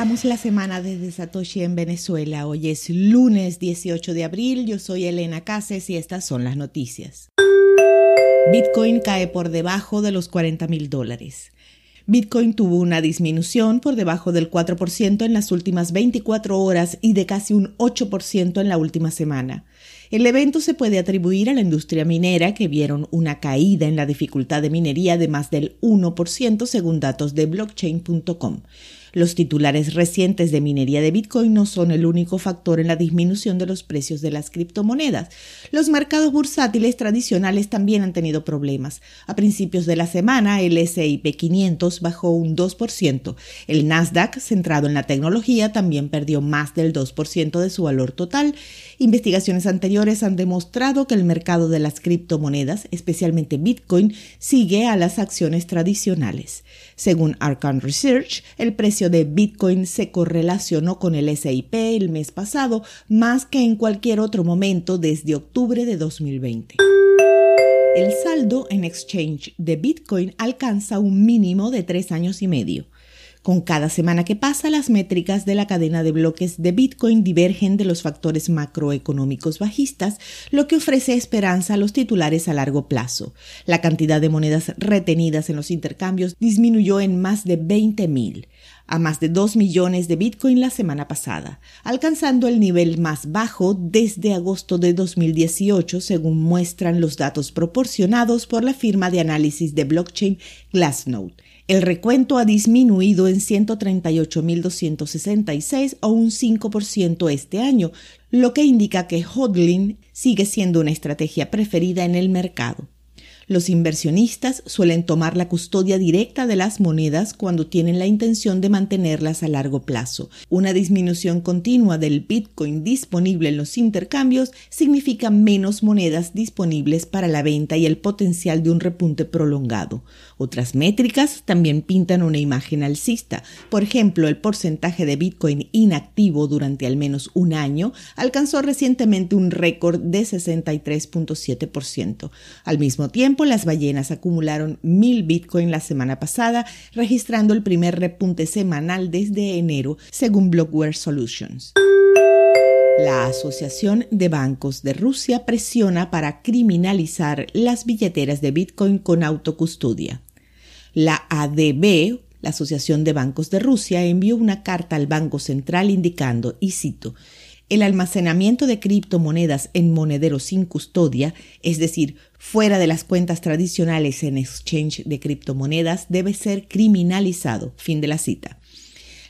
Arrancamos la semana desde Satoshi en Venezuela. Hoy es lunes 18 de abril. Yo soy Elena Cases y estas son las noticias. Bitcoin cae por debajo de los 40 mil dólares. Bitcoin tuvo una disminución por debajo del 4% en las últimas 24 horas y de casi un 8% en la última semana. El evento se puede atribuir a la industria minera, que vieron una caída en la dificultad de minería de más del 1% según datos de blockchain.com. Los titulares recientes de minería de Bitcoin no son el único factor en la disminución de los precios de las criptomonedas. Los mercados bursátiles tradicionales también han tenido problemas. A principios de la semana, el SIP 500 bajó un 2%. El Nasdaq, centrado en la tecnología, también perdió más del 2% de su valor total. Investigaciones anteriores han demostrado que el mercado de las criptomonedas, especialmente Bitcoin, sigue a las acciones tradicionales. Según Arcan Research, el precio de Bitcoin se correlacionó con el SIP el mes pasado más que en cualquier otro momento desde octubre de 2020. El saldo en exchange de Bitcoin alcanza un mínimo de tres años y medio. Con cada semana que pasa, las métricas de la cadena de bloques de Bitcoin divergen de los factores macroeconómicos bajistas, lo que ofrece esperanza a los titulares a largo plazo. La cantidad de monedas retenidas en los intercambios disminuyó en más de 20.000 a más de 2 millones de Bitcoin la semana pasada, alcanzando el nivel más bajo desde agosto de 2018, según muestran los datos proporcionados por la firma de análisis de blockchain Glassnode. El recuento ha disminuido en 138.266 o un 5% este año, lo que indica que hodling sigue siendo una estrategia preferida en el mercado. Los inversionistas suelen tomar la custodia directa de las monedas cuando tienen la intención de mantenerlas a largo plazo. Una disminución continua del Bitcoin disponible en los intercambios significa menos monedas disponibles para la venta y el potencial de un repunte prolongado. Otras métricas también pintan una imagen alcista. Por ejemplo, el porcentaje de Bitcoin inactivo durante al menos un año alcanzó recientemente un récord de 63.7%. Al mismo tiempo, las ballenas acumularon mil Bitcoin la semana pasada, registrando el primer repunte semanal desde enero, según Blockware Solutions. La Asociación de Bancos de Rusia presiona para criminalizar las billeteras de Bitcoin con autocustodia. La ADB, la Asociación de Bancos de Rusia, envió una carta al Banco Central indicando, y cito, el almacenamiento de criptomonedas en monederos sin custodia, es decir, fuera de las cuentas tradicionales en exchange de criptomonedas, debe ser criminalizado. Fin de la cita.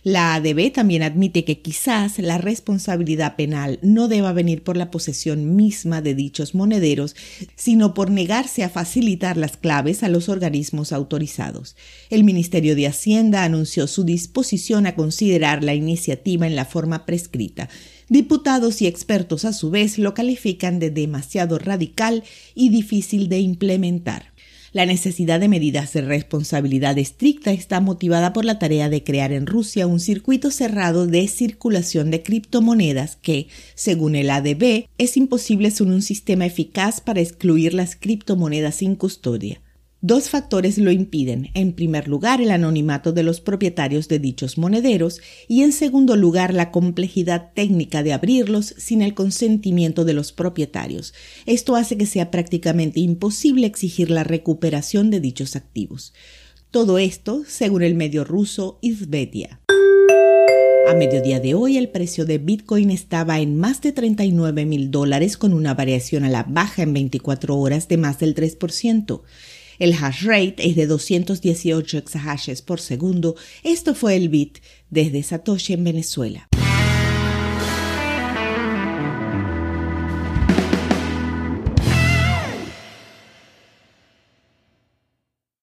La ADB también admite que quizás la responsabilidad penal no deba venir por la posesión misma de dichos monederos, sino por negarse a facilitar las claves a los organismos autorizados. El Ministerio de Hacienda anunció su disposición a considerar la iniciativa en la forma prescrita. Diputados y expertos a su vez lo califican de demasiado radical y difícil de implementar. La necesidad de medidas de responsabilidad estricta está motivada por la tarea de crear en Rusia un circuito cerrado de circulación de criptomonedas que, según el ADB, es imposible sin un sistema eficaz para excluir las criptomonedas sin custodia. Dos factores lo impiden. En primer lugar, el anonimato de los propietarios de dichos monederos y en segundo lugar, la complejidad técnica de abrirlos sin el consentimiento de los propietarios. Esto hace que sea prácticamente imposible exigir la recuperación de dichos activos. Todo esto, según el medio ruso Izvetia. A mediodía de hoy el precio de Bitcoin estaba en más de 39 mil dólares con una variación a la baja en 24 horas de más del 3%. El hash rate es de 218 exahashes por segundo. Esto fue el bit desde Satoshi en Venezuela.